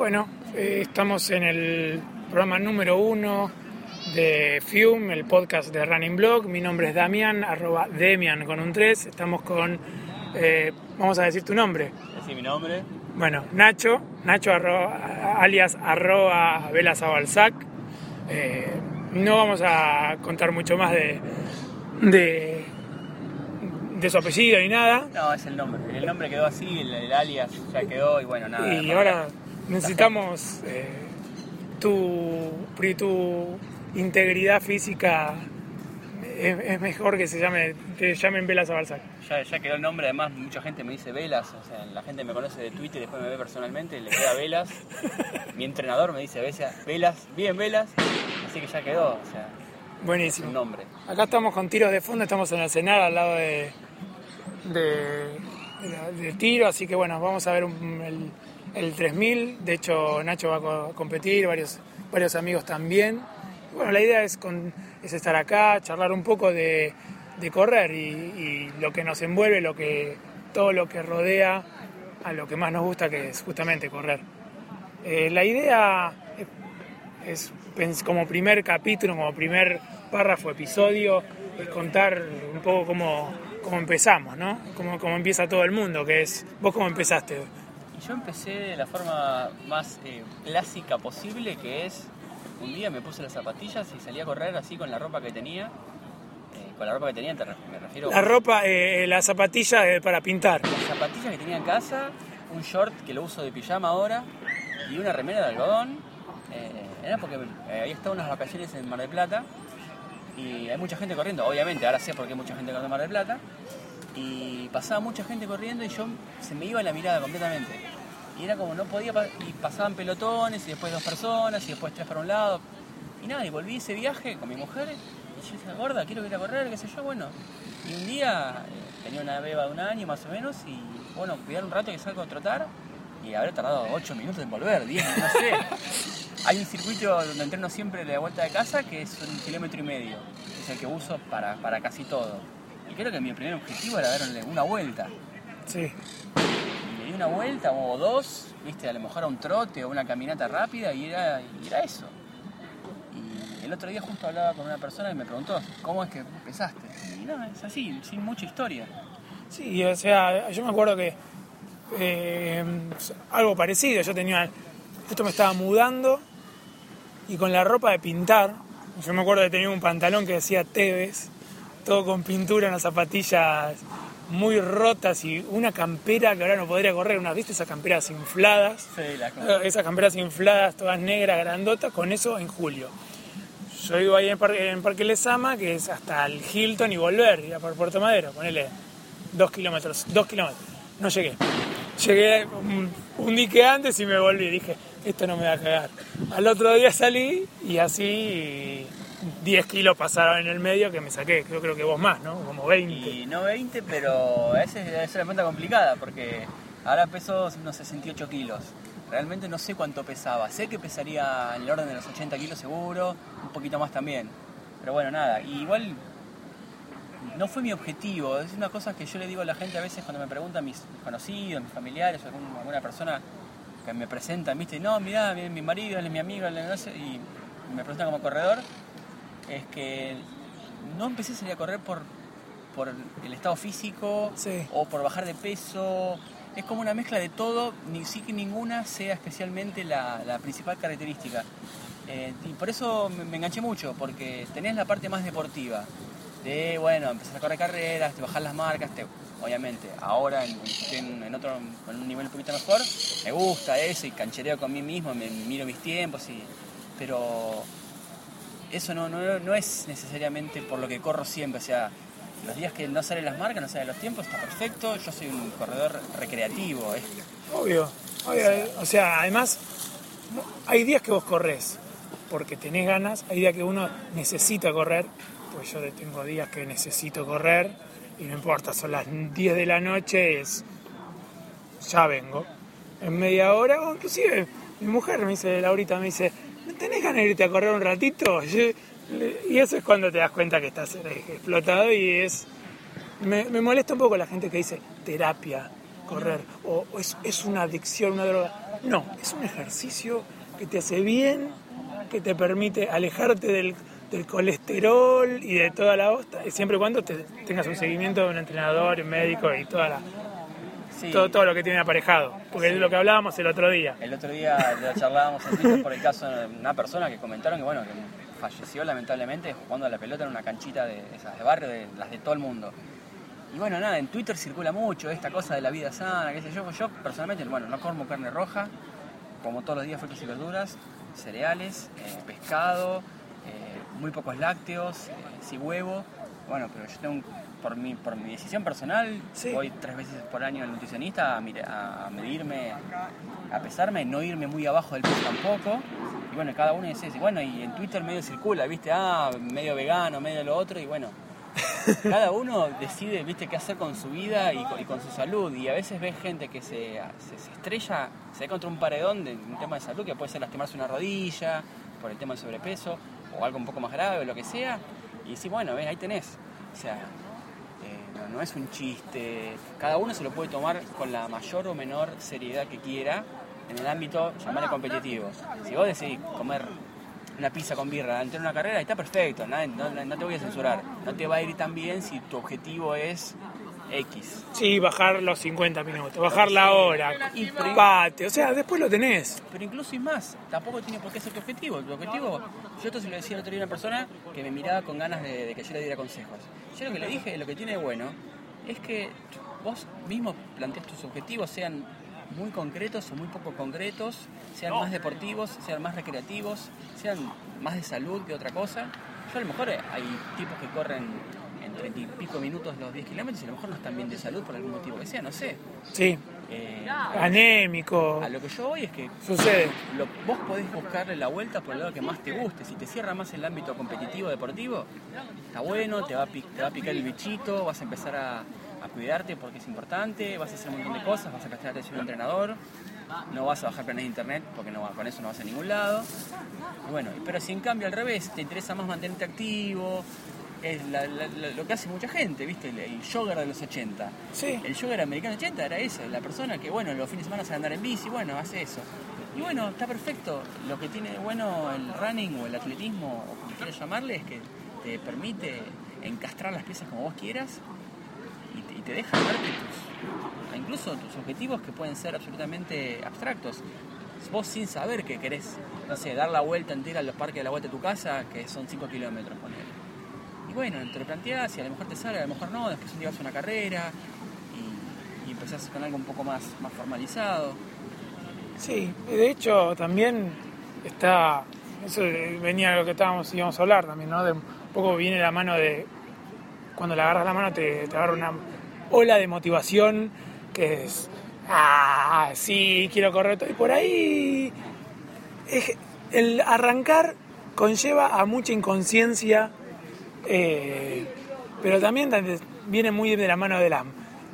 Bueno, eh, estamos en el programa número uno de Fume, el podcast de Running Blog. Mi nombre es Damian, arroba Demian con un 3. Estamos con, eh, vamos a decir tu nombre. Así mi nombre. Bueno, Nacho, Nacho arroba- alias arroba Velazabalzac. Eh, no vamos a contar mucho más de, de, de su apellido ni nada. No, es el nombre. El nombre quedó así, el, el alias ya quedó y bueno, nada. Y ahora necesitamos eh, tu, tu integridad física. Es, es mejor que se llame, te llamen Vela Zabalzac. Ya, ya quedó el nombre, además mucha gente me dice Velas, o sea, la gente me conoce de Twitter y después me ve personalmente, le queda Velas. Mi entrenador me dice Velas, Velas, bien Velas, así que ya quedó, o sea, es un Buenísimo. nombre. Acá estamos con tiros de fondo, estamos en el cenar al lado de, de, la- tiro, así que bueno, vamos a ver un- el, el 3000. De hecho, Nacho va a co- competir, varios, varios amigos también. Bueno, la idea es, con- es estar acá, charlar un poco de, de correr y, y lo que nos envuelve, lo que, todo lo que rodea a lo que más nos gusta, que es justamente correr. Eh, la idea es pens- como primer capítulo, como primer párrafo, episodio, es contar un poco cómo, cómo empezamos, ¿no? Cómo, cómo empieza todo el mundo, que es, vos cómo empezaste. Yo empecé de la forma más eh, clásica posible, que es un día me puse las zapatillas y salí a correr así con la ropa que tenía. Eh, con la ropa que tenía, te re- me refiero La ropa, eh, la zapatilla eh, para pintar. las zapatillas que tenía en casa, un short que lo uso de pijama ahora y una remera de algodón. Era porque había estado unas vacaciones en Mar del Plata y hay mucha gente corriendo. Obviamente, ahora sé por qué hay mucha gente corriendo en Mar del Plata. Y pasaba mucha gente corriendo y yo se me iba la mirada completamente. Y era como no podía, y pasaban pelotones y después dos personas y después tres para un lado. Y nada, y volví ese viaje con mi mujer y yo decía, gorda, quiero ir a correr, qué sé yo, bueno. Y un día eh, tenía una beba de un año más o menos y bueno, cuidar un rato que salgo a trotar y habré tardado 8 minutos en volver, 10, no sé. Hay un circuito donde entreno siempre de la vuelta de casa que es un kilómetro y medio, es el que uso para, para casi todo. Y creo que mi primer objetivo era darle una vuelta. Sí. Y le di una vuelta o dos, viste, a lo mejor a un trote o una caminata rápida y era, y era eso. Y el otro día justo hablaba con una persona y me preguntó, ¿cómo es que empezaste? Y no, es así, sin mucha historia. Sí, o sea, yo me acuerdo que eh, algo parecido, yo tenía, justo me estaba mudando y con la ropa de pintar, yo me acuerdo que tenía un pantalón que decía Tevez, todo con pintura, unas zapatillas muy rotas y una campera que ahora no podría correr, unas, ¿viste? Esas camperas infladas, Sí, la Eh, esas camperas infladas, todas negras, grandotas, con eso en julio. Yo vivo ahí en Parque, en Parque Lesama, que es hasta el Hilton y volver, ir a por Puerto Madero, ponele dos kilómetros, dos kilómetros. No llegué. Llegué un, un dique antes y me volví. Dije, esto no me va a cagar. Al otro día salí y así 10 kilos pasaron en el medio que me saqué. Creo, creo que vos más, ¿no? Como 20. Y no 20, pero esa es, la cuenta complicada porque ahora peso unos 68 kilos. Realmente no sé cuánto pesaba. Sé que pesaría en el orden de los 80 kilos seguro, un poquito más también. Pero bueno, nada. Y igual no fue mi objetivo. Es una cosa que yo le digo a la gente a veces cuando me preguntan mis, conocidos, mis familiares, algún- alguna persona que me presentan, ¿viste? No, mirá, mi, mi marido, él es mi amigo, él no sé", y me presentan como corredor. Es que no empecé a salir a correr por, por el estado físico Sí. o por bajar de peso. Es como una mezcla de todo, ni sí que ninguna sea especialmente la, la principal característica. Eh, y por eso me, me enganché mucho, porque tenés la parte más deportiva. De, bueno, empezar a correr carreras, de bajar las marcas, te- obviamente, ahora en, en- en otro, con un nivel un poquito mejor, me gusta eso y canchereo con mí mismo, me miro mis tiempos, y, pero eso no, no, no es necesariamente por lo que corro siempre. O sea, los días que no salen las marcas, no salen los tiempos, está perfecto. Yo soy un corredor recreativo. es- Obvio, obvio, eh, o sea, además hay días que vos corres porque tenés ganas, hay días que uno necesita correr, pues yo tengo días que necesito correr y no importa, son las 10 de la noche, es ya vengo. En media hora, o inclusive mi mujer me dice, Laurita me dice, ¿no tenés ganas de irte a correr un ratito? Y eso es cuando te das cuenta que estás eh, explotado y es... Me, molesta un poco la gente que dice terapia, correr, o es, es una adicción, una droga. No, es un ejercicio que te hace bien, que te permite alejarte del, del colesterol y de toda la hosta, siempre y cuando te- tengas un seguimiento de un entrenador, un médico y toda la, Sí. todo, todo lo que tiene aparejado. Porque es lo que hablábamos el otro día. El otro día lo charlábamos en Twitter por el caso de una persona que comentaron que bueno que falleció lamentablemente jugando a la pelota en una canchita de esas de barrio, de las de todo el mundo. Y bueno, nada, en Twitter circula mucho esta cosa de la vida sana, qué sé yo. Yo personalmente, bueno, no como carne roja, como todos los días frutas y verduras, cereales, eh, pescado, eh, muy pocos lácteos, eh, sí huevo. Bueno, pero yo tengo, un- por mi, por mi decisión personal, Sí. voy tres veces por año al nutricionista a, medirme, a pesarme, no irme muy abajo del peso tampoco. Y bueno, cada uno dice, bueno, y en Twitter medio circula, viste, ah, medio vegano, medio lo otro, y bueno, cada uno decide, viste, qué hacer con su vida y con, y con su salud. Y a veces ves gente que se, se, se estrella, se da contra un paredón de un tema de salud que puede ser lastimarse una rodilla, por el tema del sobrepeso, o algo un poco más grave, o lo que sea. Y sí, bueno, ves, ahí tenés. O sea, no, es un chiste. Cada uno se lo puede tomar con la mayor o menor seriedad que quiera en el ámbito, llamarle competitivo. Si vos decidís comer una pizza con birra de una carrera, está perfecto, no- no te voy a censurar. No te va a ir tan bien si tu objetivo es X. Sí, bajar los 50 minutos, bajar la hora, Y por- pate, o sea, después lo tenés. Pero incluso y más, tampoco tiene por qué ser tu objetivo. Tu objetivo, yo esto se lo decía el otro día a una persona que me miraba con ganas de, de que yo le diera consejos. Yo lo que le dije, lo que tiene de bueno, es que vos mismo plantees tus objetivos, sean muy concretos o muy poco concretos, sean más deportivos, sean más recreativos, sean más de salud que otra cosa. Yo a lo mejor hay tipos que corren en treinta y pico minutos los 10 kilómetros y a lo mejor no están bien de salud por algún motivo que sea, no sé. Sí, Eh, anémico, a lo que yo voy es que sucede. lo- vos podés buscarle la vuelta por el lado que más te guste. Si te cierra más el ámbito competitivo deportivo, está bueno, te va a, te va a picar el bichito, vas a empezar a, a cuidarte porque es importante, vas a hacer un montón de cosas, vas a prestar atención al entrenador, no vas a bajar planes de internet porque no, va- con eso no vas a ningún lado. Bueno, pero si en cambio al revés te interesa más mantenerte activo, es la- la- la- lo que hace mucha gente, ¿viste? El, el jogger de los 80. Sí, El jogger americano 80 era eso, la persona que, bueno, los fines de semana sale a andar en bici, bueno, hace eso. Y bueno, está perfecto. Lo que tiene bueno el running o el atletismo, o como quieras llamarle, es que te permite encastrar las piezas como vos quieras y te, y te deja verte tus, incluso tus objetivos que pueden ser absolutamente abstractos. Vos sin saber que querés, no sé, dar la vuelta entera a los parques de la vuelta de tu casa, que son 5 kilómetros, ponele. Y bueno, te lo planteás y a lo mejor te sale, a lo mejor no, después un día vas a una carrera y, y empezás con algo un poco más, más formalizado. sí. De hecho, también está. Eso venía de lo que estábamos, íbamos a hablar también, ¿no? De un poco viene la mano de. Cuando le agarras la mano, te, te agarra una ola de motivación que es. Ah, sí, quiero correr todo. Y por ahí. es- el arrancar conlleva a mucha inconsciencia, eh, pero también viene muy de la mano de, la-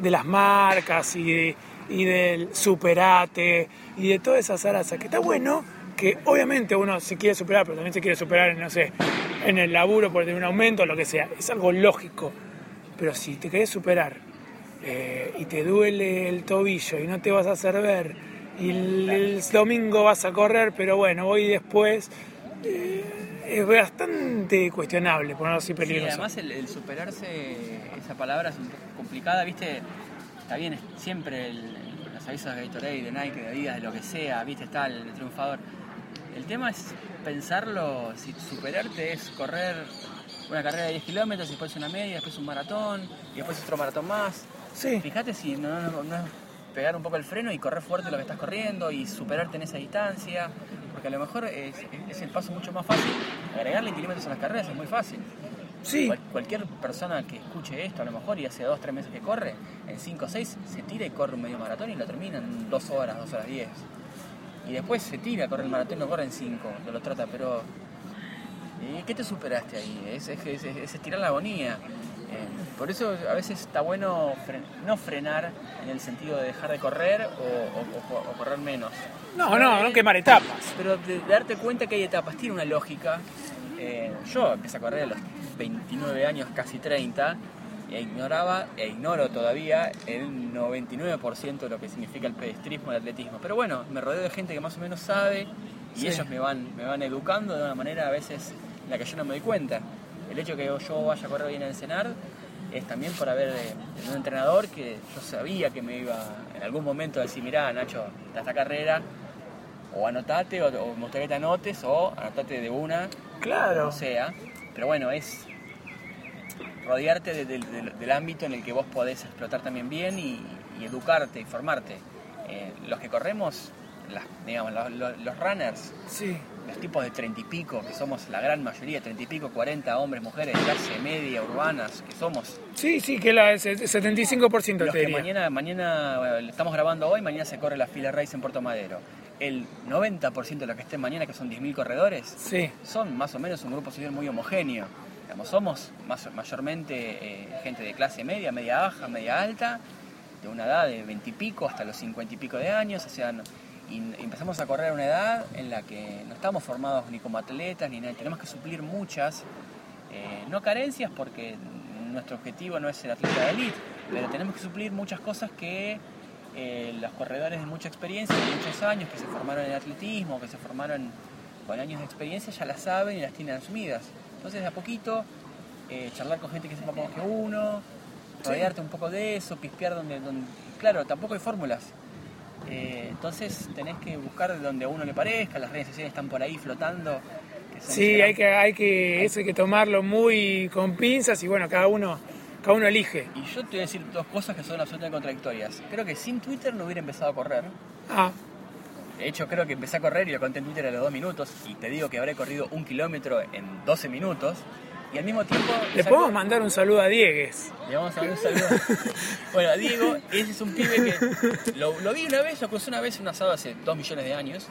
de las marcas y, y del superate y de todas esas arazas, que está bueno, que obviamente uno se quiere superar, pero también se quiere superar, en, no sé, en el laburo por tener un aumento, lo que sea, es algo lógico, pero si te querés superar eh, y te duele el tobillo y no te vas a hacer ver y el, el domingo vas a correr, pero bueno, voy después, eh, es bastante cuestionable, por no decir Sí, peligroso. además el, el superarse, esa palabra es un poco complicada, ¿viste? Está bien, siempre el, los avisos de Gatorade, de Nike, de Adidas, de lo que sea, ¿viste? Está el, triunfador. El tema es pensarlo, si superarte es correr una carrera de 10 kilómetros, después una media, después un maratón, y después otro maratón más. Sí. Fíjate si no, no- no es pegar un poco el freno y correr fuerte lo que estás corriendo y superarte en esa distancia, porque a lo mejor es, es el paso mucho más fácil. Agregarle kilómetros a las carreras es muy fácil. Sí, Cual- cualquier persona que escuche esto a lo mejor y hace dos, tres meses que corre, en 5 o 6 se tira y corre un medio maratón y lo termina en 2 horas, 2 horas 10. Y después se tira, corre el maratón y lo corre en 5, que lo trata, pero... ¿y ¿Qué te superaste ahí? Es, es, es- es estirar la agonía. Eh, por eso a veces está bueno fre- no frenar en el sentido de dejar de correr o, o- o- o correr menos. no, no, no quemar etapas. Pero de, darte cuenta que hay etapas, tiene una lógica. Eh, yo empecé a correr a los 29 años, casi 30, e ignoraba e ignoro todavía el 99% de lo que significa el pedestrismo el atletismo. Pero bueno, me rodeo de gente que más o menos sabe y ellos me van, me van educando de una manera a veces en la que yo no me doy cuenta. El hecho de que yo vaya a correr bien en el cenar es también por haber eh, un entrenador que yo sabía que me iba en algún momento a decir, mirá Nacho, esta carrera, o anotate, o, o gustaría que te anotes, o anotate de una, Claro. o sea. Pero bueno, es rodearte de- de- de- del ámbito en el que vos podés explotar también bien y, y educarte y formarte. Eh, los que corremos, las- digamos, los, los- los runners, Sí. los tipos de treinta y pico, que somos la gran mayoría, treinta y pico, 40 hombres, mujeres, clase media, urbanas, que somos Sí, sí, que la, es el 75% los te que mañana, mañana bueno, estamos grabando hoy, mañana se corre la fila race en Puerto Madero. El 90% de los que estén mañana, que son 10.000 corredores, Sí. son más o menos un grupo social muy homogéneo. Digamos, somos más, mayormente eh, gente de clase media, media baja, media alta, de una edad de 20 y pico hasta los 50 y pico de años, o sea, no- y empezamos a correr a una edad en la que no estamos formados ni como atletas ni nada, tenemos que suplir muchas, eh, no carencias porque nuestro objetivo no es ser atleta de elite, pero tenemos que suplir muchas cosas que eh, los corredores de mucha experiencia, de muchos años, que se formaron en atletismo, que se formaron con años de experiencia, ya las saben y las tienen asumidas. Entonces, de a poquito, eh, charlar con gente que sepa más que uno, rodearte un poco de eso, pispear donde, donde... Claro, tampoco hay fórmulas. Eh, entonces tenés que buscar de donde a uno le parezca, las redes sociales están por ahí flotando. que Sí, hay que, hay que, eso hay que tomarlo muy con pinzas y bueno, cada uno, cada uno elige. Y yo te voy a decir dos cosas que son absolutamente contradictorias. Creo que sin Twitter no hubiera empezado a correr. Ah, De hecho, creo que empecé a correr y lo conté en Twitter a los dos minutos. Y te digo que habré corrido un kilómetro en 12 minutos. Y al mismo tiempo. le podemos mandar un saludo a Diegues. Le vamos a dar un saludo. bueno, a Diego, ese es un pibe que lo, lo vi una vez, lo crucé una vez en un asado hace dos millones de años.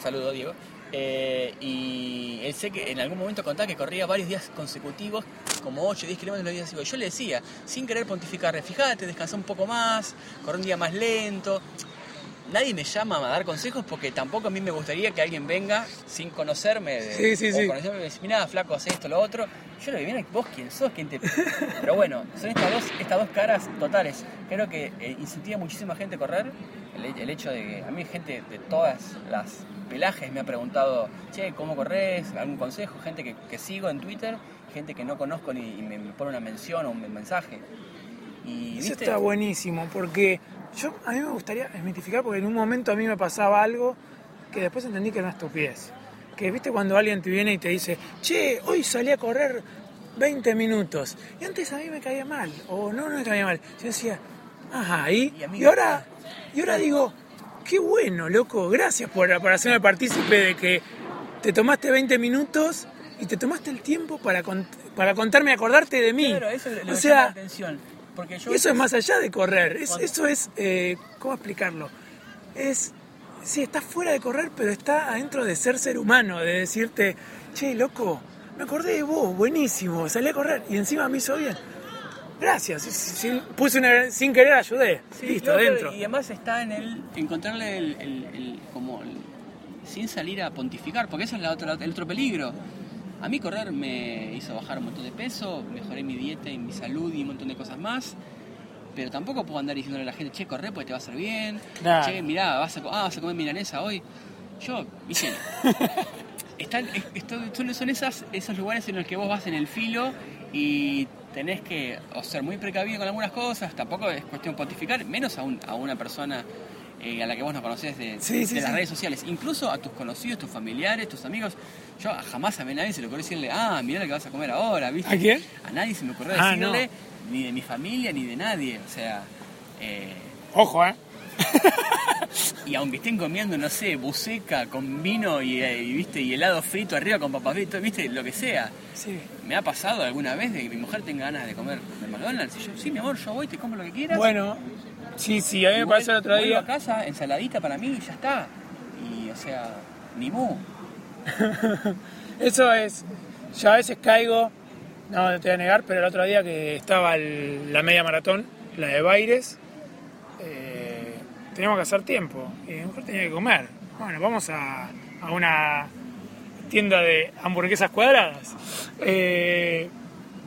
Saludo, Diego. Eh, y él sé que en algún momento contaba que corría varios días consecutivos, como 8 o 10 kilómetros los días. Yo le decía, sin querer pontificar, fíjate, descansa un poco más, corre un día más lento. Nadie me llama a dar consejos porque tampoco a mí me gustaría que alguien venga sin conocerme. de- Sí, sí, o sí. conocerme y decir, mirá, flaco, hace esto, lo otro. Yo le digo, mira, vos quién sos, quién te... Pero bueno, son estas dos, estas dos caras totales. Creo que eh, incentiva a muchísima gente a correr. El, el hecho de que a mí gente de todas las pelajes me ha preguntado, che, ¿cómo corres? ¿Algún consejo? Gente que, que sigo en Twitter, gente que no conozco ni y me, me pone una mención o un mensaje. Y, Eso está buenísimo porque yo a mí me gustaría desmitificar porque en un momento a mí me pasaba algo que después entendí que era una estupidez. Que viste cuando alguien te viene y te dice, che, hoy salí a correr 20 minutos. Y antes a mí me caía mal, o no, no me caía mal. Yo decía, ajá, y, Y ahora, y ahora digo, qué bueno, loco, gracias por, por hacerme partícipe de que te tomaste 20 minutos y te tomaste el tiempo para, cont- para contarme y acordarte de mí. Claro, eso le, le o la sea, atención. Porque yo y eso es más allá de correr. Es- Cuando- eso es, eh, ¿cómo explicarlo? Es, sí, está fuera de correr, pero está adentro de ser ser humano, de decirte, che, loco, me acordé de vos, buenísimo, salí a correr y encima me hizo bien. Gracias, sí, sí, sí, puse una, sin querer ayudé, Sí, listo, adentro. Y además está en el encontrarle el, el- el- como el- sin salir a pontificar, porque ese es la otra, el otro peligro. A mí correr me hizo bajar un montón de peso, mejoré mi dieta y mi salud y un montón de cosas más. Pero tampoco puedo andar diciéndole a la gente, che, corre porque te va a hacer bien. Che, mirá, vas a, co- ah, vas a comer milanesa hoy. Yo, viste, están, son, esas, esos lugares en los que vos vas en el filo y tenés que o ser muy precavido con algunas cosas, tampoco es cuestión de pontificar, menos a, un- a una persona eh, a la que vos no conocés de, Sí, sí, de las sí. redes sociales, incluso a tus conocidos, tus familiares, tus amigos. Yo jamás a nadie se le ocurrió decirle, ah, mira lo que vas a comer ahora, ¿viste? ¿A quién? A nadie se me ocurrió Ah, decirle, ni de mi familia, ni de nadie, o sea... eh, Ojo, ¿eh? y aunque estén comiendo, no sé, buceca con vino y, eh, y, viste y helado frito arriba con papas fritas, viste, lo que sea. Sí. ¿Me ha pasado alguna vez de que mi mujer tenga ganas de comer de McDonald's? Y yo, sí, mi amor, yo voy, te como lo que quieras. Bueno, sí, sí, a mí me Igual, pasó el otro día. a casa, ensaladita para mí y ya está. Y, o sea, ni mu. Eso es, yo a veces caigo, no te voy a negar, pero el otro día que estaba el- la media maratón, la de Baires, eh, teníamos que hacer tiempo y mi mujer tenía que comer. Bueno, vamos a, a una tienda de hamburguesas cuadradas. Eh,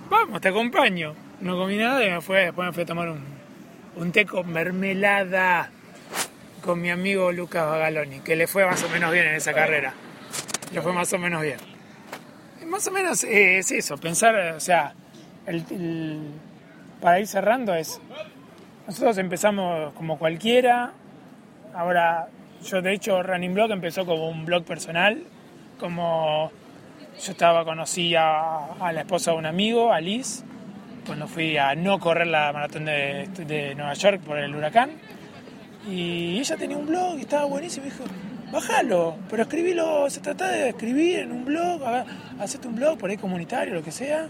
vamos, te acompaño. no comí nada y me fue, después me fui a tomar un, un té con mermelada con mi amigo Lucas Bagaloni, que le fue más o menos bien en esa carrera. Le fue más o menos bien. Más o menos eh, es eso, pensar, o sea, para ir cerrando es, nosotros empezamos como cualquiera, ahora yo de hecho Running Blog empezó como un blog personal, como yo estaba, conocí a, la esposa de un amigo, a Liz, cuando fui a no correr la maratón de, de Nueva York por el huracán. Y ella tenía un blog y estaba buenísimo. Y dijo, bájalo, pero escribilo, se trata de escribir en un blog, hacete un blog por ahí comunitario, lo que sea,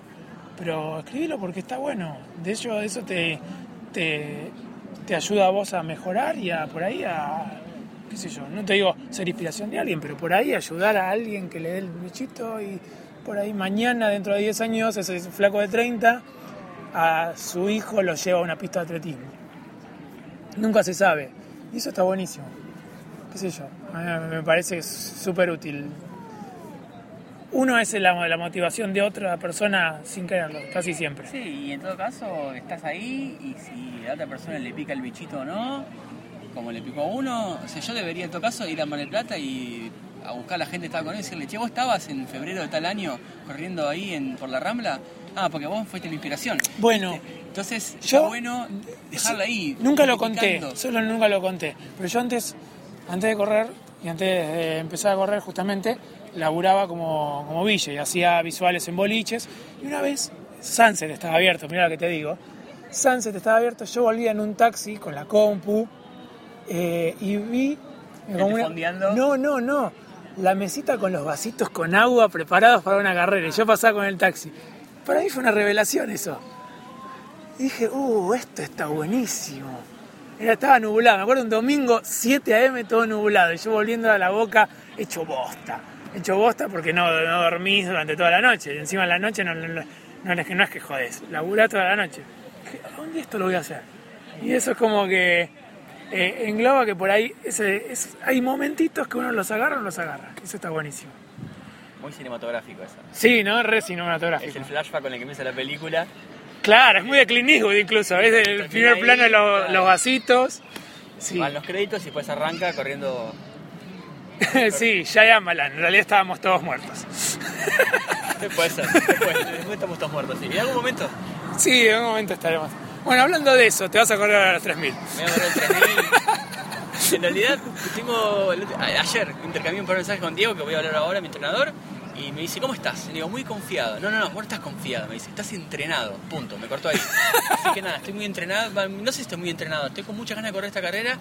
pero escribilo porque está bueno. De hecho, eso te, te, te ayuda a vos a mejorar y a por ahí a, qué sé yo, no te digo ser inspiración de alguien, pero por ahí ayudar a alguien que le dé el bichito y por ahí mañana, dentro de 10 años, ese flaco de 30, a su hijo lo lleva a una pista de atletismo. Nunca se sabe. Y eso está buenísimo. ¿Qué sé yo? Me parece súper útil. Uno es la, la motivación de otra persona sin quererlo, casi siempre. Sí, y en todo caso estás ahí y si a otra persona le pica el bichito o no, como le picó a uno, o sea, yo debería en todo caso ir a Mar del Plata y a buscar a la gente que estaba con él y decirle, che, vos estabas en febrero de tal año corriendo ahí en, por la Rambla, ah, porque vos fuiste mi inspiración. Bueno, Entonces, Yo- está bueno dejarla ahí. Nunca lo conté, solo nunca lo conté. Pero yo antes, antes de correr y antes de empezar a correr justamente, laburaba como, como ville y hacía visuales en boliches. Y una vez Sunset estaba abierto, mira lo que te digo. Sunset estaba abierto, yo volvía en un taxi con la compu eh, y vi... ¿Gente fondeando? No, no, no. La mesita con los vasitos con agua preparados para una carrera. Y yo pasaba con el taxi. Para mí fue una revelación eso. Dije, uh, esto está buenísimo. Era, estaba nublado, me acuerdo un domingo 7 a.m. todo nublado y yo volviendo a la boca hecho bosta. Hecho bosta porque no, no dormís durante toda la noche. Y encima en la noche no, no, es, que, no es que jodés, laburá toda la noche. Dije, ¿a dónde esto lo voy a hacer? Y eso es como que eh, engloba que por ahí ese, es- hay momentitos que uno los agarra o los agarra. Eso está buenísimo. Muy cinematográfico eso. Sí, ¿no? Re Es cinematográfico. el flashback con el que empieza la película. Claro, es muy de Clint Eastwood incluso. Es el primer ahí, plano de los, claro. los vasitos. Sí. Van los créditos y después arranca corriendo. sí, Shyamalan. En realidad estábamos todos muertos. Después, después estamos todos muertos. Sí. ¿En algún momento? Sí, en un momento estaremos. Bueno, hablando de eso, te vas a correr a los 3000. Me voy a correr el 3000. En realidad, tengo. el otro- a- Ayer intercambié un par de mensajes con Diego, que voy a hablar ahora, mi entrenador, y me dice, ¿cómo estás? Le digo, muy confiado. No, no, no, vos no estás confiado. Me dice, estás entrenado. Punto. Me cortó ahí. Así que nada, estoy muy entrenado. No sé si estoy muy entrenado. Estoy con muchas ganas de correr esta carrera,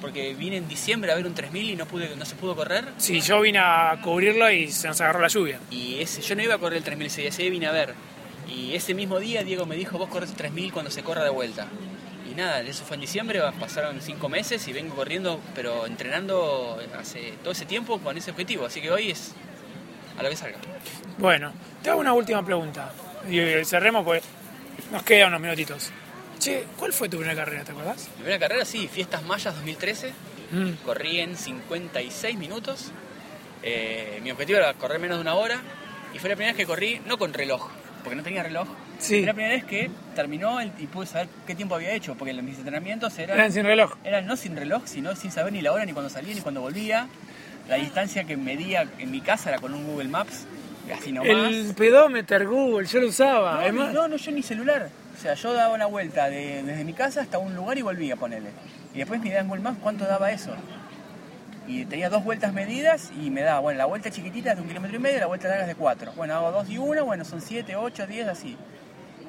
porque vine en diciembre a ver un 3000 y no, pude, no se pudo correr. Sí, yo vine a cubrirlo y se nos agarró la lluvia. Y ese, yo no iba a correr el 3000 ese día, ese día vine a ver. Y ese mismo día Diego me dijo, vos corres el 3000 cuando se corra de vuelta. Y nada, eso fue en diciembre, pasaron cinco meses y vengo corriendo, pero entrenando hace todo ese tiempo con ese objetivo. Así que hoy es a lo que salga. Bueno, te hago una última pregunta. Y eh, cerremos pues nos quedan unos minutitos. Che, ¿cuál fue tu primera carrera, te acordás? Mi primera carrera, sí, Fiestas Mayas 2013. Mm, Corrí en 56 minutos. Eh, mi objetivo era correr menos de una hora. Y fue la primera vez que corrí, no con reloj, porque no tenía reloj. Sí. Fue la primera vez que terminó el- y pude saber qué tiempo había hecho, porque mis entrenamientos eran Eran sin reloj. Era no sin reloj, sino sin saber ni la hora, ni cuando salía, ni cuando volvía. La distancia que medía en mi casa era con un Google Maps, así nomás. El pedómetro Google, yo lo usaba. No, no, no, yo ni celular. O sea, yo daba una vuelta de- desde mi casa hasta un lugar y volvía a ponerle. Y después me en Google Maps cuánto daba eso. Y tenía dos vueltas medidas y me daba, bueno, la vuelta chiquitita es de un kilómetro y medio la vuelta larga es de cuatro. Bueno, hago dos y una, bueno, son siete, ocho, diez, así.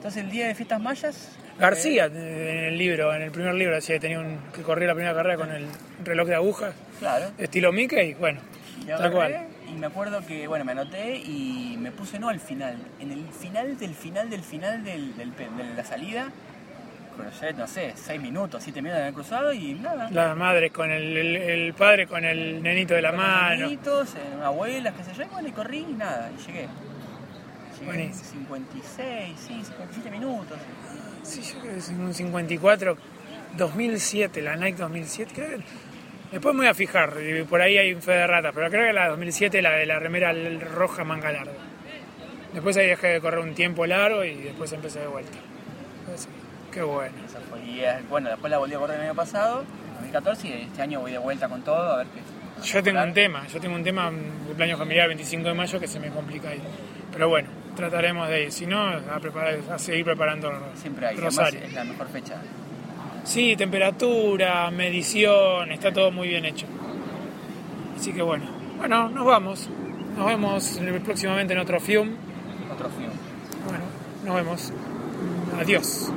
Entonces el día de fiestas mayas... García, eh, en el libro, en el primer libro, decía que tenía un, que corría la primera carrera con el reloj de agujas, Claro. estilo Mickey, bueno, Y tal cual. y me acuerdo que, bueno, me anoté y me puse no al final, en el final del final del final del, del de la salida, crucé, no sé, 6 minutos, 7 minutos de haber cruzado y nada. La madre con el, el- el padre con el nenito de la Con mano. niñitos, eh, abuelas, qué sé yo, y bueno, y corrí y nada, y llegué. Llegué en Buenísimo. 56, sí, 57 minutos. Sí, yo creo que es un 54, 2007, la Nike 2007, creo que... Después me voy a fijar, por ahí hay un fe de rata, pero creo que la 2007 la de la remera roja manga larga. Después ahí dejé de correr un tiempo largo y después empecé de vuelta. Qué bueno. Esa fue. Y bueno, después la volví a correr el año pasado, 2014, y este año voy de vuelta con todo, a ver qué. Yo tengo un tema, yo tengo un tema, un cumpleaños familiar 25 de mayo que se me complica ahí. Pero bueno, trataremos de ir, si no, a, preparar, a seguir preparando Siempre hay, Rosario. es la mejor fecha. Sí, temperatura, medición, está todo muy bien hecho. Así que bueno, bueno, nos vamos. Nos vemos próximamente en otro film. Otro film. Bueno, nos vemos. Adiós.